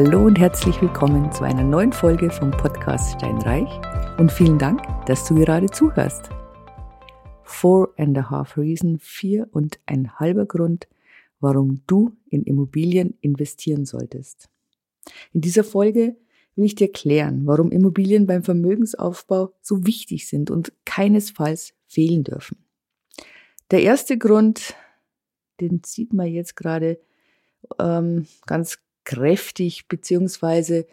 Hallo und herzlich willkommen zu einer neuen Folge vom Podcast Steinreich und vielen Dank, dass du gerade zuhörst. Four and a half reason, vier und ein halber Grund, warum du in Immobilien investieren solltest. In dieser Folge will ich dir klären, warum Immobilien beim Vermögensaufbau so wichtig sind und keinesfalls fehlen dürfen. Der erste Grund, den sieht man jetzt gerade ähm, ganz kräftig, beziehungsweise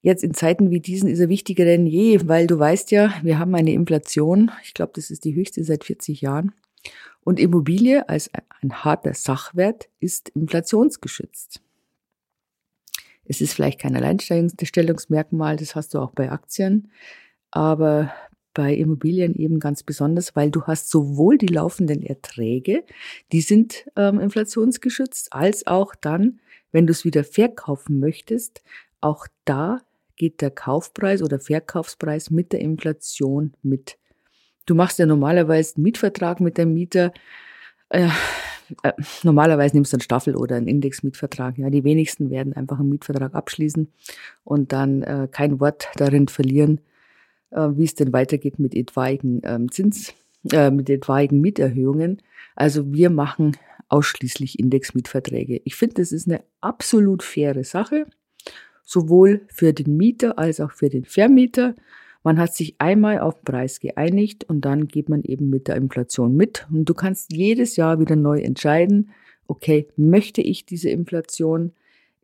jetzt in Zeiten wie diesen ist er wichtiger denn je, weil du weißt ja, wir haben eine Inflation, ich glaube, das ist die höchste seit 40 Jahren. Und Immobilie als ein harter Sachwert ist inflationsgeschützt. Es ist vielleicht kein Alleinstellungsmerkmal, das hast du auch bei Aktien, aber bei Immobilien eben ganz besonders, weil du hast sowohl die laufenden Erträge, die sind ähm, inflationsgeschützt, als auch dann, wenn du es wieder verkaufen möchtest, auch da geht der Kaufpreis oder Verkaufspreis mit der Inflation mit. Du machst ja normalerweise einen Mietvertrag mit dem Mieter. Äh, äh, normalerweise nimmst du einen Staffel- oder einen Indexmietvertrag. Ja, die wenigsten werden einfach einen Mietvertrag abschließen und dann äh, kein Wort darin verlieren, äh, wie es denn weitergeht mit etwaigen ähm, Zins, äh, mit etwaigen Mieterhöhungen. Also wir machen ausschließlich Indexmietverträge. Ich finde, das ist eine absolut faire Sache, sowohl für den Mieter als auch für den Vermieter. Man hat sich einmal auf den Preis geeinigt und dann geht man eben mit der Inflation mit. Und du kannst jedes Jahr wieder neu entscheiden, okay, möchte ich diese Inflation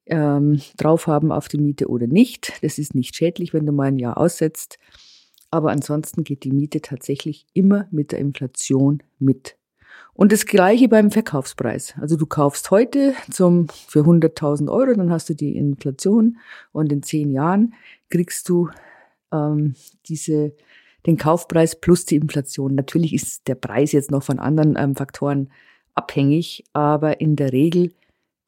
ähm, drauf haben auf die Miete oder nicht. Das ist nicht schädlich, wenn du mal ein Jahr aussetzt. Aber ansonsten geht die Miete tatsächlich immer mit der Inflation mit. Und das gleiche beim Verkaufspreis. Also du kaufst heute zum, für 100.000 Euro, dann hast du die Inflation und in zehn Jahren kriegst du ähm, diese, den Kaufpreis plus die Inflation. Natürlich ist der Preis jetzt noch von anderen ähm, Faktoren abhängig, aber in der Regel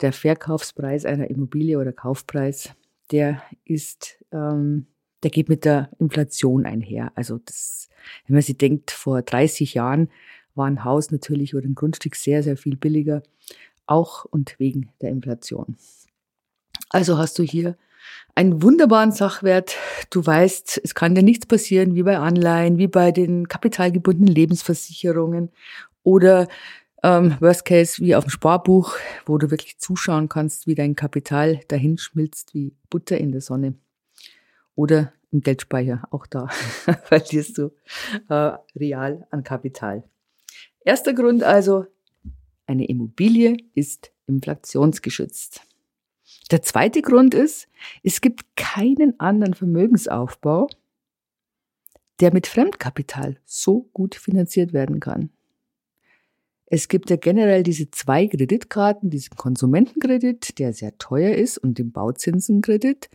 der Verkaufspreis einer Immobilie oder Kaufpreis, der ist, ähm, der geht mit der Inflation einher. Also das, wenn man sich denkt, vor 30 Jahren war ein Haus natürlich oder ein Grundstück sehr, sehr viel billiger, auch und wegen der Inflation. Also hast du hier einen wunderbaren Sachwert. Du weißt, es kann dir nichts passieren, wie bei Anleihen, wie bei den kapitalgebundenen Lebensversicherungen oder ähm, Worst Case wie auf dem Sparbuch, wo du wirklich zuschauen kannst, wie dein Kapital dahin schmilzt wie Butter in der Sonne. Oder im Geldspeicher, auch da verlierst du äh, real an Kapital. Erster Grund also, eine Immobilie ist inflationsgeschützt. Der zweite Grund ist, es gibt keinen anderen Vermögensaufbau, der mit Fremdkapital so gut finanziert werden kann. Es gibt ja generell diese zwei Kreditkarten, diesen Konsumentenkredit, der sehr teuer ist, und den Bauzinsenkredit,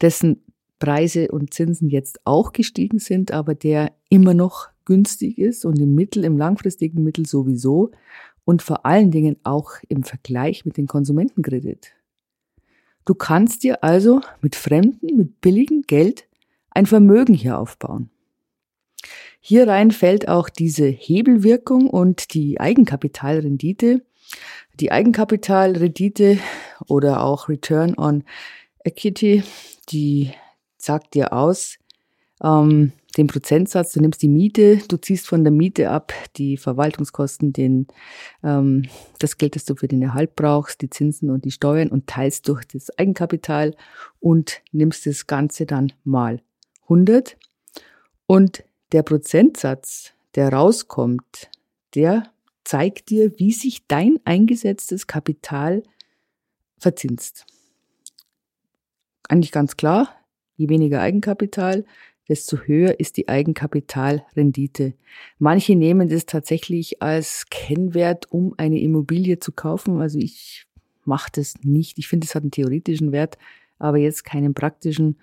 dessen Preise und Zinsen jetzt auch gestiegen sind, aber der immer noch günstig ist und im Mittel, im langfristigen Mittel sowieso und vor allen Dingen auch im Vergleich mit dem Konsumentenkredit. Du kannst dir also mit fremden, mit billigem Geld ein Vermögen hier aufbauen. Hier rein fällt auch diese Hebelwirkung und die Eigenkapitalrendite. Die Eigenkapitalrendite oder auch Return on Equity, die sagt dir aus, ähm, den Prozentsatz, du nimmst die Miete, du ziehst von der Miete ab die Verwaltungskosten, den, ähm, das Geld, das du für den Erhalt brauchst, die Zinsen und die Steuern und teilst durch das Eigenkapital und nimmst das Ganze dann mal 100. Und der Prozentsatz, der rauskommt, der zeigt dir, wie sich dein eingesetztes Kapital verzinst. Eigentlich ganz klar, je weniger Eigenkapital, desto höher ist die Eigenkapitalrendite. Manche nehmen das tatsächlich als Kennwert, um eine Immobilie zu kaufen. Also ich mache das nicht. Ich finde, es hat einen theoretischen Wert, aber jetzt keinen praktischen.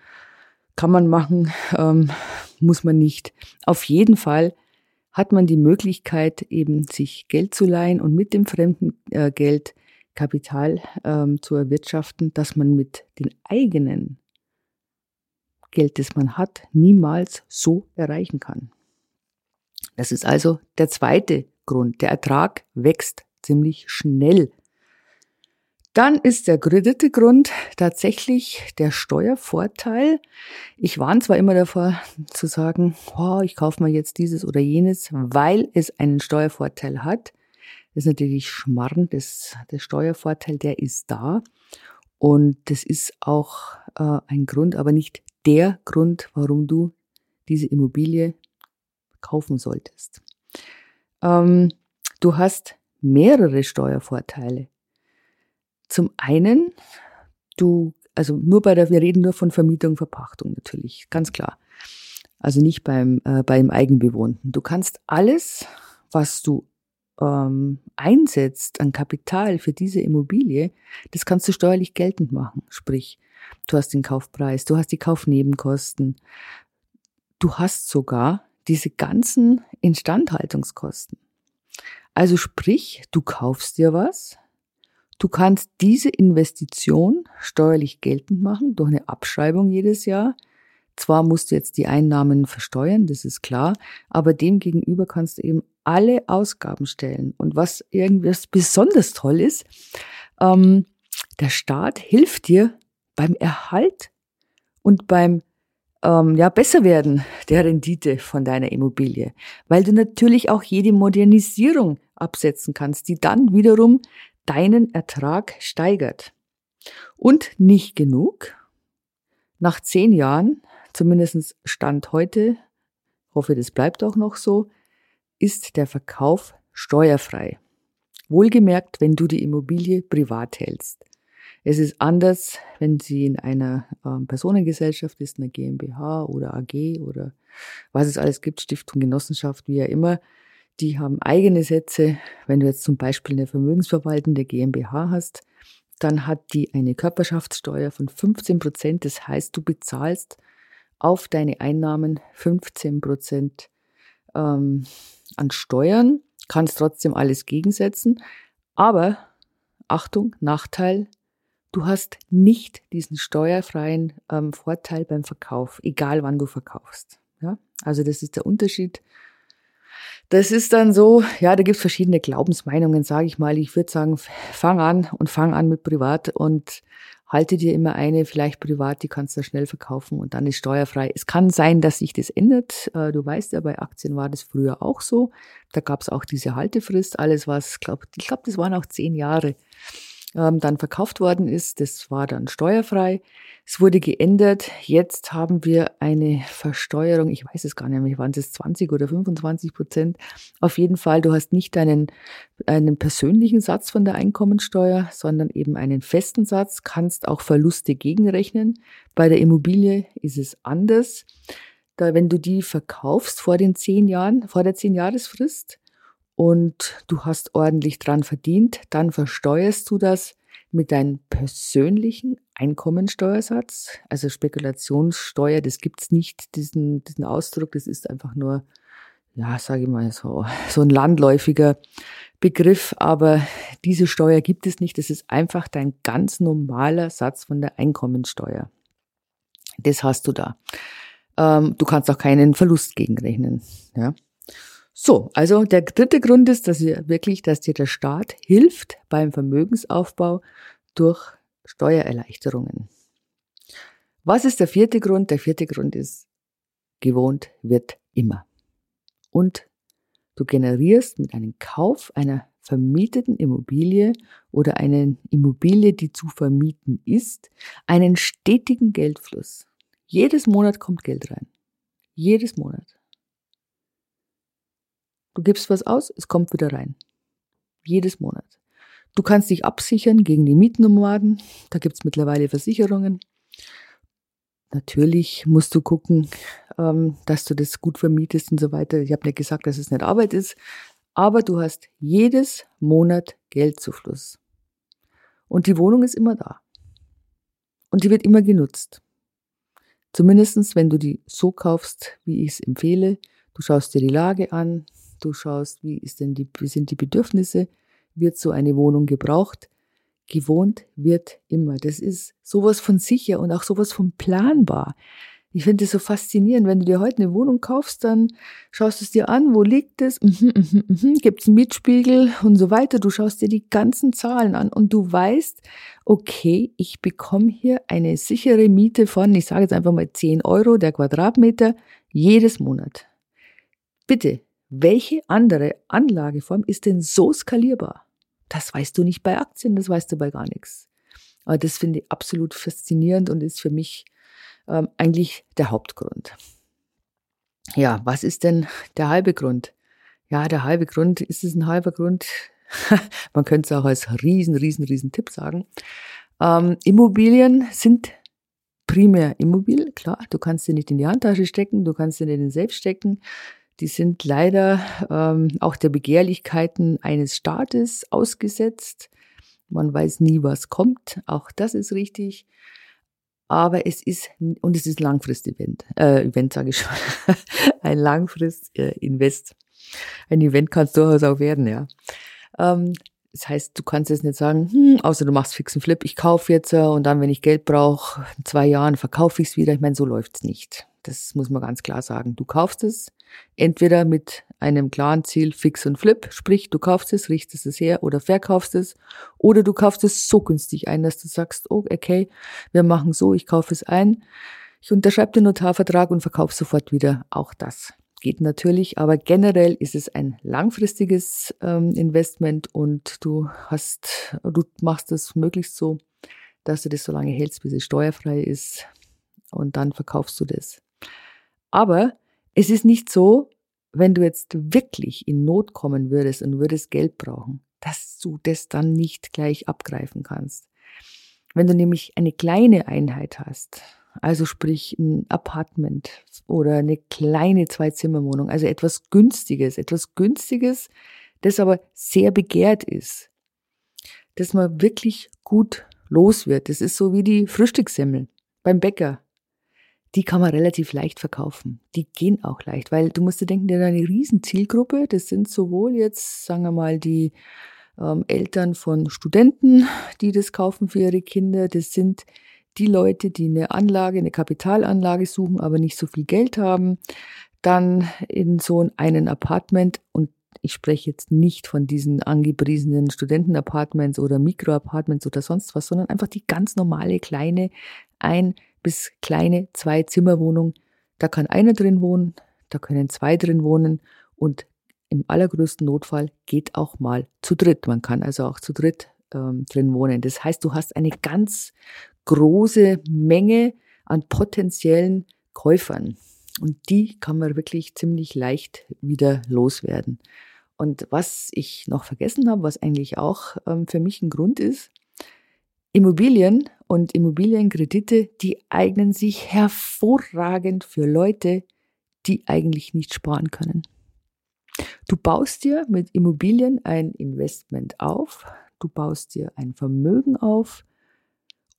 Kann man machen, ähm, muss man nicht. Auf jeden Fall hat man die Möglichkeit, eben sich Geld zu leihen und mit dem fremden äh, Geld Kapital ähm, zu erwirtschaften, dass man mit den eigenen Geld, das man hat, niemals so erreichen kann. Das ist also der zweite Grund. Der Ertrag wächst ziemlich schnell. Dann ist der dritte Grund tatsächlich der Steuervorteil. Ich warne zwar immer davor zu sagen, oh, ich kaufe mir jetzt dieses oder jenes, weil es einen Steuervorteil hat. Das ist natürlich schmarrn, das, der Steuervorteil, der ist da. Und das ist auch äh, ein Grund, aber nicht der Grund, warum du diese Immobilie kaufen solltest. Ähm, du hast mehrere Steuervorteile. Zum einen, du, also nur bei der, wir reden nur von Vermietung, Verpachtung natürlich, ganz klar. Also nicht beim, äh, beim Eigenbewohnten. Du kannst alles, was du ähm, einsetzt an Kapital für diese Immobilie, das kannst du steuerlich geltend machen. Sprich, du hast den Kaufpreis, du hast die Kaufnebenkosten, du hast sogar diese ganzen Instandhaltungskosten. Also sprich, du kaufst dir was, du kannst diese Investition steuerlich geltend machen durch eine Abschreibung jedes Jahr. Zwar musst du jetzt die Einnahmen versteuern, das ist klar, aber demgegenüber kannst du eben alle Ausgaben stellen. Und was irgendwas besonders toll ist, ähm, der Staat hilft dir beim Erhalt und beim ähm, ja, besser werden der Rendite von deiner Immobilie, weil du natürlich auch jede Modernisierung absetzen kannst, die dann wiederum deinen Ertrag steigert. Und nicht genug. Nach zehn Jahren, zumindest Stand heute, hoffe, das bleibt auch noch so, ist der Verkauf steuerfrei. Wohlgemerkt, wenn du die Immobilie privat hältst. Es ist anders, wenn sie in einer ähm, Personengesellschaft ist, einer GmbH oder AG oder was es alles gibt, Stiftung, Genossenschaft, wie ja immer. Die haben eigene Sätze. Wenn du jetzt zum Beispiel eine vermögensverwaltende GmbH hast, dann hat die eine Körperschaftssteuer von 15 Prozent. Das heißt, du bezahlst auf deine Einnahmen 15 Prozent ähm, an Steuern, kannst trotzdem alles gegensetzen. Aber Achtung, Nachteil, du hast nicht diesen steuerfreien ähm, Vorteil beim Verkauf, egal wann du verkaufst. Ja? Also das ist der Unterschied. Das ist dann so, ja, da gibt es verschiedene Glaubensmeinungen, sage ich mal. Ich würde sagen, fang an und fang an mit privat und halte dir immer eine, vielleicht privat, die kannst du schnell verkaufen und dann ist steuerfrei. Es kann sein, dass sich das ändert. Äh, du weißt ja, bei Aktien war das früher auch so. Da gab es auch diese Haltefrist. Alles was, glaub, ich glaube, das waren auch zehn Jahre ähm, dann verkauft worden ist. Das war dann steuerfrei. Es wurde geändert. Jetzt haben wir eine Versteuerung. Ich weiß es gar nicht mehr. Waren es 20 oder 25 Prozent? Auf jeden Fall, du hast nicht einen, einen persönlichen Satz von der Einkommensteuer, sondern eben einen festen Satz. Kannst auch Verluste gegenrechnen. Bei der Immobilie ist es anders. Da, wenn du die verkaufst vor den zehn Jahren, vor der zehn Jahresfrist, und du hast ordentlich dran verdient, dann versteuerst du das mit deinem persönlichen Einkommensteuersatz. Also Spekulationssteuer, das gibt's nicht, diesen, diesen Ausdruck, das ist einfach nur, ja, sage ich mal so, so ein landläufiger Begriff, aber diese Steuer gibt es nicht. Das ist einfach dein ganz normaler Satz von der Einkommensteuer. Das hast du da. Ähm, du kannst auch keinen Verlust gegenrechnen. Ja. So, also der dritte Grund ist, dass ihr wirklich, dass dir der Staat hilft beim Vermögensaufbau durch Steuererleichterungen. Was ist der vierte Grund? Der vierte Grund ist, gewohnt wird immer. Und du generierst mit einem Kauf einer vermieteten Immobilie oder einer Immobilie, die zu vermieten ist, einen stetigen Geldfluss. Jedes Monat kommt Geld rein. Jedes Monat. Du gibst was aus, es kommt wieder rein. Jedes Monat. Du kannst dich absichern gegen die Mietnomaden. Da gibt's mittlerweile Versicherungen. Natürlich musst du gucken, ähm, dass du das gut vermietest und so weiter. Ich habe nicht gesagt, dass es nicht Arbeit ist, aber du hast jedes Monat Geldzufluss. Und die Wohnung ist immer da. Und die wird immer genutzt. Zumindestens, wenn du die so kaufst, wie ich es empfehle. Du schaust dir die Lage an, Du schaust, wie, ist denn die, wie sind die Bedürfnisse? Wird so eine Wohnung gebraucht? Gewohnt wird immer. Das ist sowas von sicher und auch sowas von planbar. Ich finde es so faszinierend, wenn du dir heute eine Wohnung kaufst, dann schaust du es dir an, wo liegt es, mhm, mhm, mhm, gibt es einen Mietspiegel und so weiter. Du schaust dir die ganzen Zahlen an und du weißt, okay, ich bekomme hier eine sichere Miete von, ich sage jetzt einfach mal 10 Euro der Quadratmeter jedes Monat. Bitte, welche andere Anlageform ist denn so skalierbar? Das weißt du nicht bei Aktien, das weißt du bei gar nichts. Aber das finde ich absolut faszinierend und ist für mich ähm, eigentlich der Hauptgrund. Ja, was ist denn der halbe Grund? Ja, der halbe Grund, ist es ein halber Grund? Man könnte es auch als riesen, riesen, riesen Tipp sagen. Ähm, Immobilien sind primär immobil, klar, du kannst sie nicht in die Handtasche stecken, du kannst sie nicht in den Safe stecken. Die sind leider ähm, auch der Begehrlichkeiten eines Staates ausgesetzt. Man weiß nie, was kommt. Auch das ist richtig aber es ist, und es ist Langfrist-Event, äh, Event sage ich schon, ein Langfrist-Invest. Ein Event kann es durchaus auch werden, ja. Ähm, das heißt, du kannst jetzt nicht sagen, hm, außer du machst fixen Flip, ich kaufe jetzt äh, und dann, wenn ich Geld brauche, in zwei Jahren verkaufe ich es wieder. Ich meine, so läuft's nicht. Das muss man ganz klar sagen. Du kaufst es entweder mit einem klaren Ziel Fix und Flip, sprich du kaufst es, richtest es her oder verkaufst es oder du kaufst es so günstig ein, dass du sagst, oh, okay, wir machen so, ich kaufe es ein, ich unterschreibe den Notarvertrag und verkaufe sofort wieder. Auch das geht natürlich, aber generell ist es ein langfristiges ähm, Investment und du hast, du machst es möglichst so, dass du das so lange hältst, bis es steuerfrei ist und dann verkaufst du das. Aber es ist nicht so, wenn du jetzt wirklich in Not kommen würdest und würdest Geld brauchen, dass du das dann nicht gleich abgreifen kannst. Wenn du nämlich eine kleine Einheit hast, also sprich ein Apartment oder eine kleine Zwei-Zimmer-Wohnung, also etwas Günstiges, etwas Günstiges, das aber sehr begehrt ist, dass man wirklich gut los wird. Das ist so wie die Frühstückssemmel beim Bäcker die kann man relativ leicht verkaufen. Die gehen auch leicht, weil du musst dir denken, der hat eine riesen Zielgruppe. Das sind sowohl jetzt, sagen wir mal, die ähm, Eltern von Studenten, die das kaufen für ihre Kinder. Das sind die Leute, die eine Anlage, eine Kapitalanlage suchen, aber nicht so viel Geld haben. Dann in so einem Apartment und ich spreche jetzt nicht von diesen angepriesenen Studentenapartments oder Mikroapartments oder sonst was, sondern einfach die ganz normale kleine ein bis kleine Zwei-Zimmer-Wohnung. Da kann einer drin wohnen, da können zwei drin wohnen und im allergrößten Notfall geht auch mal zu dritt. Man kann also auch zu dritt ähm, drin wohnen. Das heißt, du hast eine ganz große Menge an potenziellen Käufern. Und die kann man wirklich ziemlich leicht wieder loswerden. Und was ich noch vergessen habe, was eigentlich auch ähm, für mich ein Grund ist, Immobilien und Immobilienkredite, die eignen sich hervorragend für Leute, die eigentlich nicht sparen können. Du baust dir mit Immobilien ein Investment auf, du baust dir ein Vermögen auf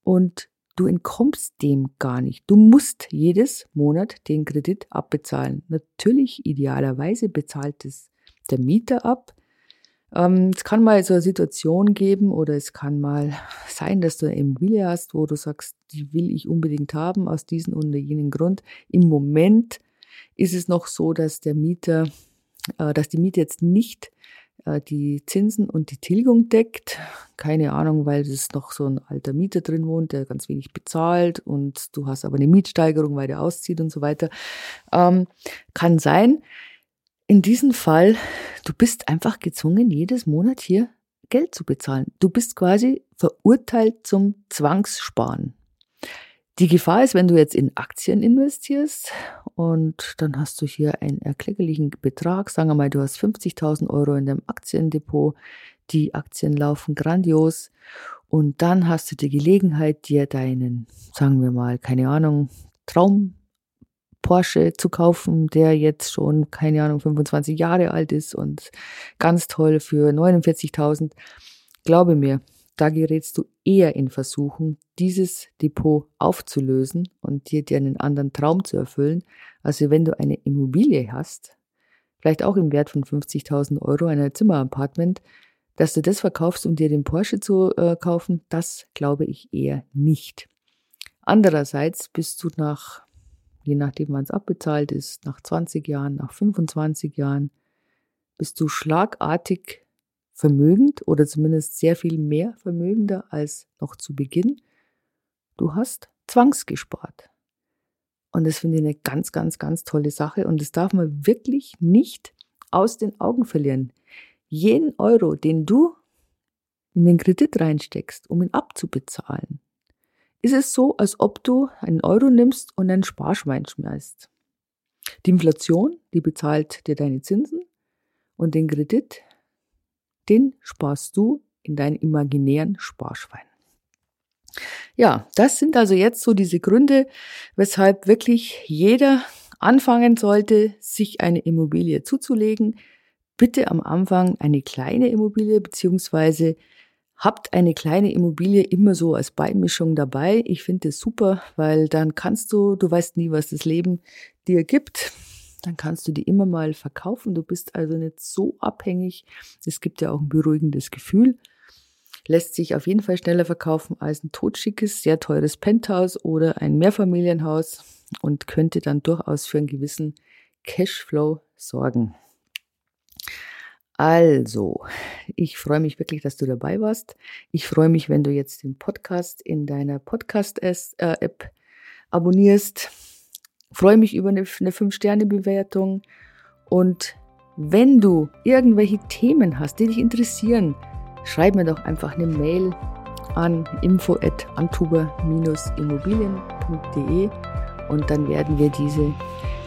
und du entkommst dem gar nicht. Du musst jedes Monat den Kredit abbezahlen. Natürlich, idealerweise bezahlt es der Mieter ab, ähm, es kann mal so eine Situation geben oder es kann mal sein, dass du eine Immobilie hast, wo du sagst, die will ich unbedingt haben aus diesem oder jenem Grund. Im Moment ist es noch so, dass der Mieter, äh, dass die Miete jetzt nicht äh, die Zinsen und die Tilgung deckt. Keine Ahnung, weil es noch so ein alter Mieter drin wohnt, der ganz wenig bezahlt und du hast aber eine Mietsteigerung, weil der auszieht und so weiter. Ähm, kann sein in diesem Fall, du bist einfach gezwungen, jedes Monat hier Geld zu bezahlen. Du bist quasi verurteilt zum Zwangssparen. Die Gefahr ist, wenn du jetzt in Aktien investierst und dann hast du hier einen erkleckerlichen Betrag, sagen wir mal, du hast 50.000 Euro in deinem Aktiendepot, die Aktien laufen grandios und dann hast du die Gelegenheit, dir deinen, sagen wir mal, keine Ahnung, Traum Porsche zu kaufen, der jetzt schon, keine Ahnung, 25 Jahre alt ist und ganz toll für 49.000. Glaube mir, da gerätst du eher in Versuchung, dieses Depot aufzulösen und dir, dir einen anderen Traum zu erfüllen, also wenn du eine Immobilie hast, vielleicht auch im Wert von 50.000 Euro, ein Zimmerapartment, dass du das verkaufst, um dir den Porsche zu äh, kaufen, das glaube ich eher nicht. Andererseits bist du nach je nachdem wann es abbezahlt ist, nach 20 Jahren, nach 25 Jahren, bist du schlagartig vermögend oder zumindest sehr viel mehr vermögender als noch zu Beginn. Du hast zwangsgespart. Und das finde ich eine ganz, ganz, ganz tolle Sache. Und das darf man wirklich nicht aus den Augen verlieren. Jeden Euro, den du in den Kredit reinsteckst, um ihn abzubezahlen, ist es so, als ob du einen Euro nimmst und ein Sparschwein schmeißt. Die Inflation, die bezahlt dir deine Zinsen und den Kredit, den sparst du in deinen imaginären Sparschwein. Ja, das sind also jetzt so diese Gründe, weshalb wirklich jeder anfangen sollte, sich eine Immobilie zuzulegen. Bitte am Anfang eine kleine Immobilie beziehungsweise habt eine kleine Immobilie immer so als Beimischung dabei. Ich finde es super, weil dann kannst du, du weißt nie, was das Leben dir gibt. Dann kannst du die immer mal verkaufen. Du bist also nicht so abhängig. Es gibt ja auch ein beruhigendes Gefühl. Lässt sich auf jeden Fall schneller verkaufen als ein totschickes, sehr teures Penthouse oder ein Mehrfamilienhaus und könnte dann durchaus für einen gewissen Cashflow sorgen. Also, ich freue mich wirklich, dass du dabei warst. Ich freue mich, wenn du jetzt den Podcast in deiner Podcast-App abonnierst. freue mich über eine, eine 5-Sterne-Bewertung. Und wenn du irgendwelche Themen hast, die dich interessieren, schreib mir doch einfach eine Mail an info@antuber-immobilien.de und dann werden wir diese,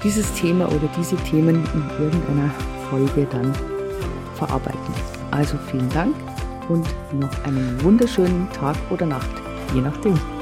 dieses Thema oder diese Themen in irgendeiner Folge dann verarbeiten. Also vielen Dank und noch einen wunderschönen Tag oder Nacht, je nachdem.